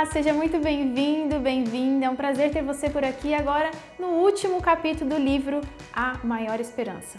Olá, seja muito bem-vindo, bem-vinda. É um prazer ter você por aqui agora no último capítulo do livro A Maior Esperança.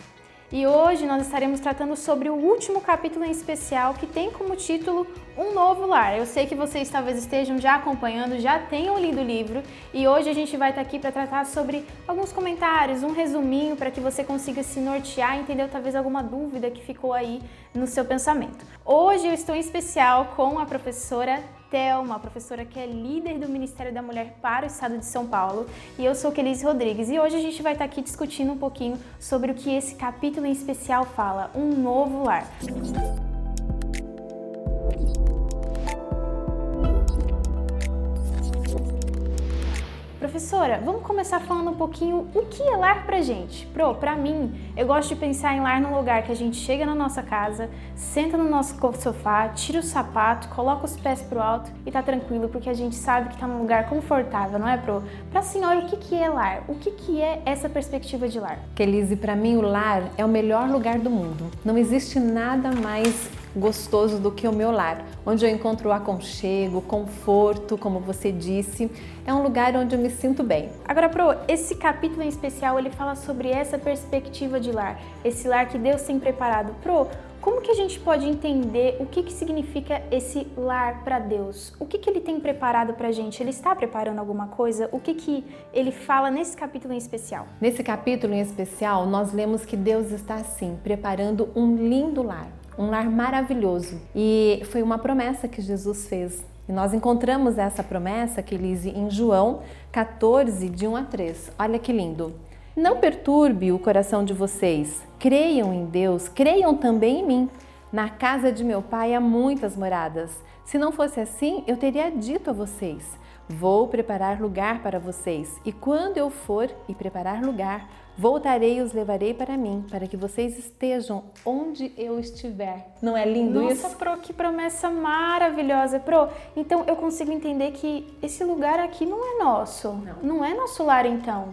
E hoje nós estaremos tratando sobre o último capítulo em especial que tem como título Um Novo Lar. Eu sei que vocês talvez estejam já acompanhando, já tenham lido o livro e hoje a gente vai estar aqui para tratar sobre alguns comentários, um resuminho para que você consiga se nortear entender talvez alguma dúvida que ficou aí no seu pensamento. Hoje eu estou em especial com a professora Thelma, professora que é líder do Ministério da Mulher para o Estado de São Paulo, e eu sou Kelise Rodrigues. E hoje a gente vai estar aqui discutindo um pouquinho sobre o que esse capítulo em especial fala, um novo lar. Professora, vamos começar falando um pouquinho o que é lar pra gente. Pro, pra mim, eu gosto de pensar em lar num lugar que a gente chega na nossa casa, senta no nosso sofá, tira o sapato, coloca os pés pro alto e tá tranquilo, porque a gente sabe que tá num lugar confortável, não é, Pro? Pra senhora, o que, que é lar? O que, que é essa perspectiva de lar? Kelise, para mim o lar é o melhor lugar do mundo. Não existe nada mais gostoso do que o meu lar, onde eu encontro o aconchego, conforto, como você disse. É um lugar onde eu me sinto bem. Agora, Pro, esse capítulo em especial ele fala sobre essa perspectiva de lar, esse lar que Deus tem preparado. Pro, como que a gente pode entender o que, que significa esse lar para Deus? O que, que ele tem preparado para a gente? Ele está preparando alguma coisa? O que, que ele fala nesse capítulo em especial? Nesse capítulo em especial, nós lemos que Deus está, assim, preparando um lindo lar um lar maravilhoso. E foi uma promessa que Jesus fez. E nós encontramos essa promessa, que Elise, em João 14, de 1 a 3. Olha que lindo. Não perturbe o coração de vocês. Creiam em Deus, creiam também em mim. Na casa de meu pai há muitas moradas. Se não fosse assim, eu teria dito a vocês: Vou preparar lugar para vocês, e quando eu for e preparar lugar, voltarei e os levarei para mim, para que vocês estejam onde eu estiver. Não é lindo Nossa, isso? Nossa, Pro, que promessa maravilhosa, Pro. Então eu consigo entender que esse lugar aqui não é nosso. Não, não é nosso lar então.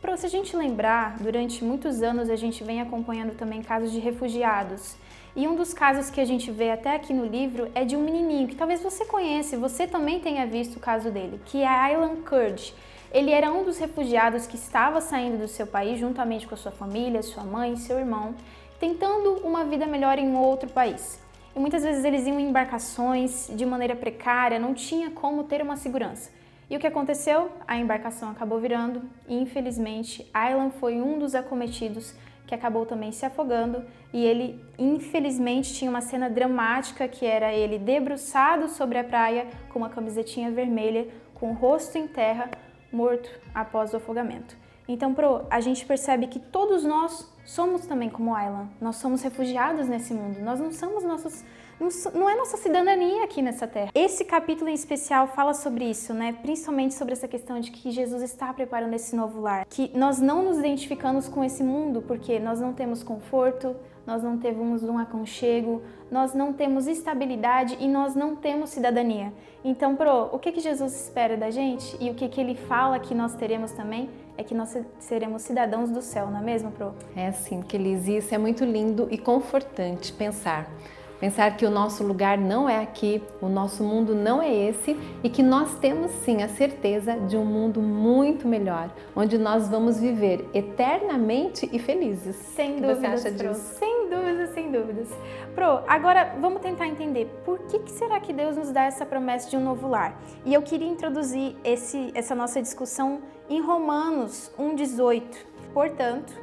Pro, se a gente lembrar, durante muitos anos a gente vem acompanhando também casos de refugiados. E um dos casos que a gente vê até aqui no livro é de um menininho que talvez você conheça, você também tenha visto o caso dele, que é Aylan Kurd. Ele era um dos refugiados que estava saindo do seu país juntamente com a sua família, sua mãe, seu irmão, tentando uma vida melhor em outro país. E muitas vezes eles iam em embarcações de maneira precária, não tinha como ter uma segurança. E o que aconteceu? A embarcação acabou virando e, infelizmente, Aylan foi um dos acometidos que acabou também se afogando e ele infelizmente tinha uma cena dramática que era ele debruçado sobre a praia com uma camisetinha vermelha, com o rosto em terra, morto após o afogamento. Então, Pro, a gente percebe que todos nós somos também como Aylan. Nós somos refugiados nesse mundo. Nós não somos nossos não é nossa cidadania aqui nessa terra. Esse capítulo em especial fala sobre isso, né? Principalmente sobre essa questão de que Jesus está preparando esse novo lar, que nós não nos identificamos com esse mundo porque nós não temos conforto, nós não temos um aconchego, nós não temos estabilidade e nós não temos cidadania. Então, pro, o que que Jesus espera da gente e o que que ele fala que nós teremos também é que nós seremos cidadãos do céu, não é mesmo, pro? É assim, que isso é muito lindo e confortante pensar Pensar que o nosso lugar não é aqui, o nosso mundo não é esse e que nós temos sim a certeza de um mundo muito melhor, onde nós vamos viver eternamente e felizes. Sem dúvidas, você acha Pro. disso? Sem dúvidas, sem dúvidas. Pro, agora vamos tentar entender por que, que será que Deus nos dá essa promessa de um novo lar? E eu queria introduzir esse, essa nossa discussão em Romanos 1,18. Portanto,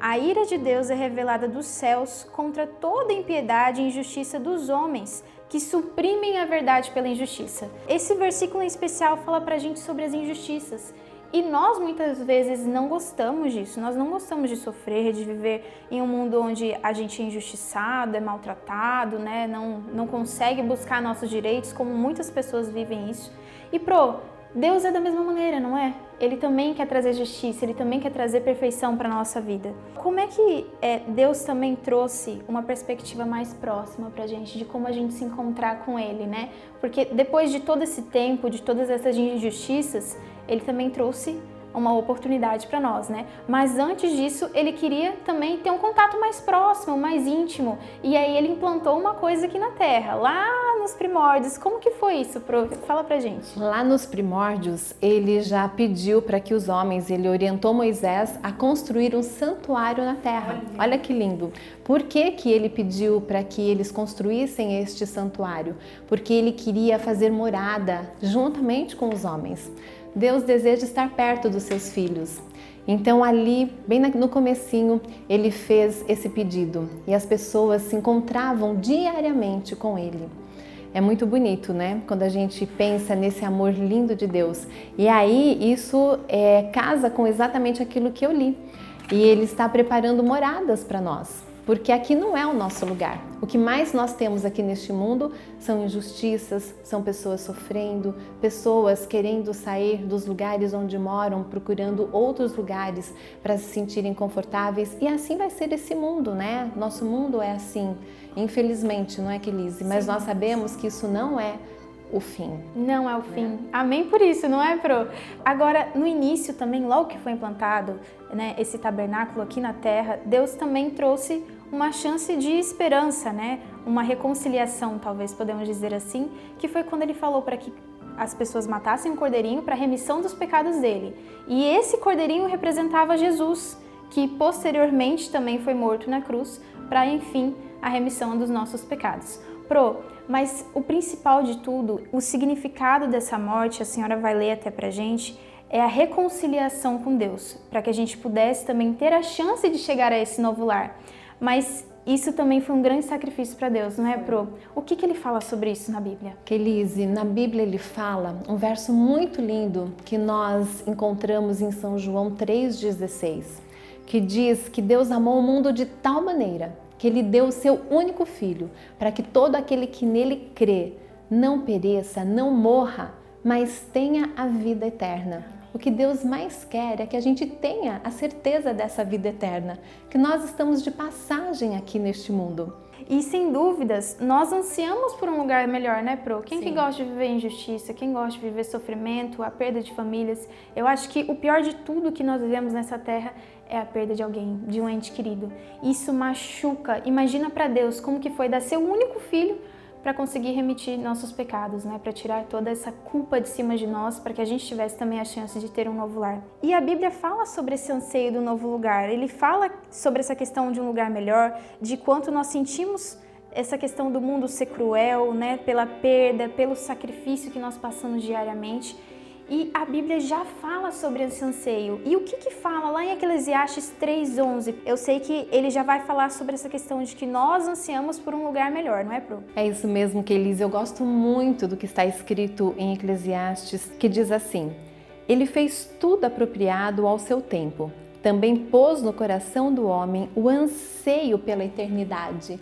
a ira de Deus é revelada dos céus contra toda impiedade e injustiça dos homens que suprimem a verdade pela injustiça. Esse versículo em especial fala pra gente sobre as injustiças. E nós muitas vezes não gostamos disso, nós não gostamos de sofrer, de viver em um mundo onde a gente é injustiçado, é maltratado, né? não, não consegue buscar nossos direitos, como muitas pessoas vivem isso. E pro, Deus é da mesma maneira, não é? Ele também quer trazer justiça, ele também quer trazer perfeição para a nossa vida. Como é que é, Deus também trouxe uma perspectiva mais próxima para a gente de como a gente se encontrar com Ele, né? Porque depois de todo esse tempo, de todas essas injustiças, Ele também trouxe uma oportunidade para nós, né? Mas antes disso, ele queria também ter um contato mais próximo, mais íntimo. E aí ele implantou uma coisa aqui na Terra. Lá no nos primórdios, como que foi isso? Pro? Fala pra gente. Lá nos primórdios, ele já pediu para que os homens, ele orientou Moisés a construir um santuário na terra. Olha, Olha que lindo. Por que, que ele pediu para que eles construíssem este santuário? Porque ele queria fazer morada juntamente com os homens. Deus deseja estar perto dos seus filhos. Então ali, bem no comecinho, ele fez esse pedido e as pessoas se encontravam diariamente com ele. É muito bonito, né? Quando a gente pensa nesse amor lindo de Deus. E aí isso é, casa com exatamente aquilo que eu li. E ele está preparando moradas para nós porque aqui não é o nosso lugar. O que mais nós temos aqui neste mundo são injustiças, são pessoas sofrendo, pessoas querendo sair dos lugares onde moram, procurando outros lugares para se sentirem confortáveis, e assim vai ser esse mundo, né? Nosso mundo é assim, infelizmente, não é, Kelise? Mas nós sabemos que isso não é o fim. Não é o fim. Né? Amém por isso, não é, Pro? Agora, no início também, logo que foi implantado né, esse tabernáculo aqui na terra, Deus também trouxe uma chance de esperança, né? Uma reconciliação, talvez podemos dizer assim, que foi quando ele falou para que as pessoas matassem um cordeirinho para remissão dos pecados dele. E esse cordeirinho representava Jesus, que posteriormente também foi morto na cruz para, enfim, a remissão dos nossos pecados. Pro, mas o principal de tudo, o significado dessa morte, a senhora vai ler até pra gente, é a reconciliação com Deus, para que a gente pudesse também ter a chance de chegar a esse novo lar. Mas isso também foi um grande sacrifício para Deus, não é, Pro? O que, que ele fala sobre isso na Bíblia? Kelise, na Bíblia ele fala um verso muito lindo que nós encontramos em São João 3,16, que diz que Deus amou o mundo de tal maneira que ele deu o seu único filho, para que todo aquele que nele crê não pereça, não morra, mas tenha a vida eterna. O que Deus mais quer é que a gente tenha a certeza dessa vida eterna, que nós estamos de passagem aqui neste mundo. E sem dúvidas, nós ansiamos por um lugar melhor, né, Pro? Quem que gosta de viver injustiça? Quem gosta de viver sofrimento, a perda de famílias? Eu acho que o pior de tudo que nós vivemos nessa terra é a perda de alguém, de um ente querido. Isso machuca. Imagina para Deus como que foi dar seu único filho para conseguir remitir nossos pecados, né? Para tirar toda essa culpa de cima de nós, para que a gente tivesse também a chance de ter um novo lar. E a Bíblia fala sobre esse anseio do novo lugar. Ele fala sobre essa questão de um lugar melhor, de quanto nós sentimos essa questão do mundo ser cruel, né? Pela perda, pelo sacrifício que nós passamos diariamente. E a Bíblia já fala sobre esse anseio. E o que que fala lá em Eclesiastes 3:11? Eu sei que ele já vai falar sobre essa questão de que nós ansiamos por um lugar melhor, não é, Pro? É isso mesmo, Kelise. Eu gosto muito do que está escrito em Eclesiastes, que diz assim: Ele fez tudo apropriado ao seu tempo. Também pôs no coração do homem o anseio pela eternidade.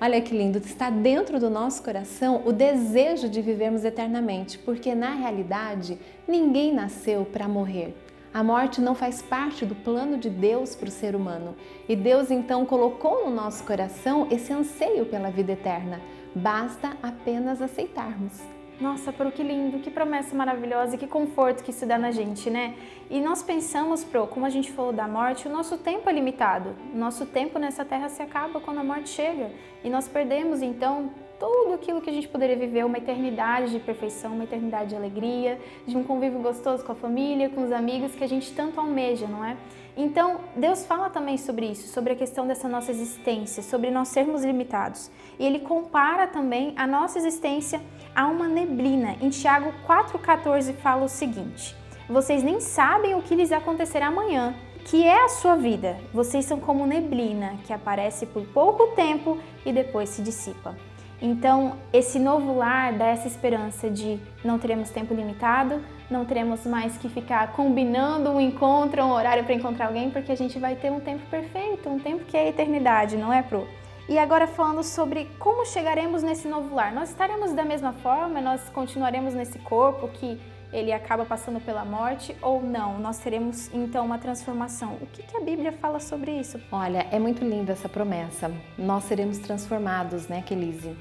Olha que lindo, está dentro do nosso coração o desejo de vivermos eternamente, porque na realidade ninguém nasceu para morrer. A morte não faz parte do plano de Deus para o ser humano e Deus então colocou no nosso coração esse anseio pela vida eterna. Basta apenas aceitarmos. Nossa, Pro, que lindo, que promessa maravilhosa e que conforto que isso dá na gente, né? E nós pensamos, Pro, como a gente falou da morte, o nosso tempo é limitado. O nosso tempo nessa terra se acaba quando a morte chega. E nós perdemos, então, tudo aquilo que a gente poderia viver, uma eternidade de perfeição, uma eternidade de alegria, de um convívio gostoso com a família, com os amigos que a gente tanto almeja, não é? Então, Deus fala também sobre isso, sobre a questão dessa nossa existência, sobre nós sermos limitados. E ele compara também a nossa existência a uma neblina. Em Tiago 4,14 fala o seguinte: Vocês nem sabem o que lhes acontecerá amanhã, que é a sua vida. Vocês são como neblina que aparece por pouco tempo e depois se dissipa. Então, esse novo lar dá essa esperança de não teremos tempo limitado, não teremos mais que ficar combinando um encontro, um horário para encontrar alguém, porque a gente vai ter um tempo perfeito, um tempo que é a eternidade, não é, Pro? E agora falando sobre como chegaremos nesse novo lar. Nós estaremos da mesma forma, nós continuaremos nesse corpo que ele acaba passando pela morte ou não? Nós teremos então uma transformação. O que, que, a Bíblia fala sobre isso? Olha, é muito linda essa promessa. Nós seremos transformados, né, Kelise?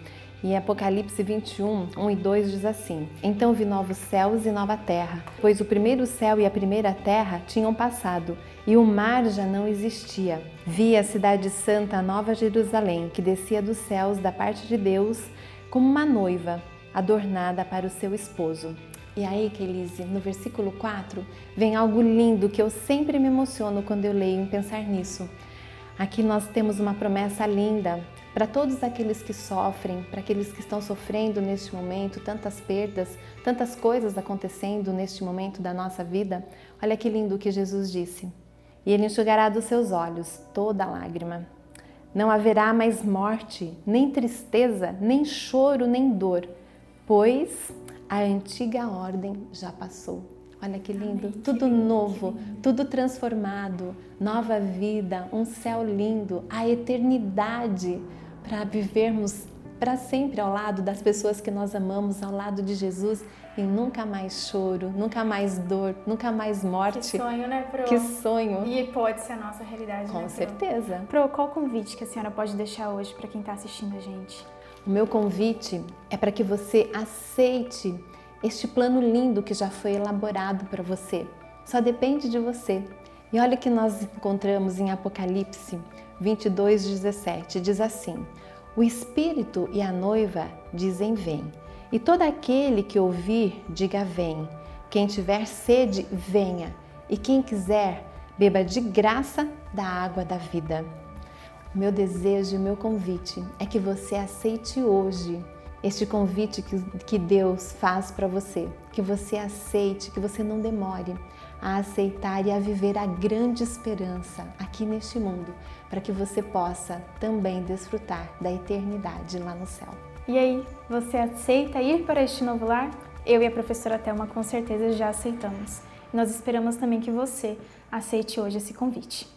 E Apocalipse 21, 1 e 2 diz assim: Então vi novos céus e nova terra, pois o primeiro céu e a primeira terra tinham passado, e o mar já não existia. Vi a cidade santa, a nova Jerusalém, que descia dos céus da parte de Deus como uma noiva adornada para o seu esposo. E aí, Kelise, no versículo 4, vem algo lindo que eu sempre me emociono quando eu leio em pensar nisso. Aqui nós temos uma promessa linda para todos aqueles que sofrem, para aqueles que estão sofrendo neste momento, tantas perdas, tantas coisas acontecendo neste momento da nossa vida. Olha que lindo que Jesus disse. E ele enxugará dos seus olhos toda lágrima. Não haverá mais morte, nem tristeza, nem choro, nem dor, pois a antiga ordem já passou. Olha que lindo, Amém. tudo novo, tudo transformado, nova vida, um céu lindo, a eternidade para vivermos para sempre ao lado das pessoas que nós amamos, ao lado de Jesus e nunca mais choro, nunca mais dor, nunca mais morte. Que sonho, né, Pro? Que sonho. E pode ser a nossa realidade, Com né, certeza. Pro, qual convite que a senhora pode deixar hoje para quem está assistindo a gente? O meu convite é para que você aceite este plano lindo que já foi elaborado para você. Só depende de você. E olha que nós encontramos em Apocalipse 22, 17. Diz assim: O Espírito e a noiva dizem: Vem. E todo aquele que ouvir, diga: Vem. Quem tiver sede, venha. E quem quiser, beba de graça da água da vida. Meu desejo e meu convite é que você aceite hoje este convite que, que Deus faz para você, que você aceite, que você não demore a aceitar e a viver a grande esperança aqui neste mundo, para que você possa também desfrutar da eternidade lá no céu. E aí, você aceita ir para este novo lar? Eu e a professora Thelma com certeza já aceitamos. Nós esperamos também que você aceite hoje esse convite.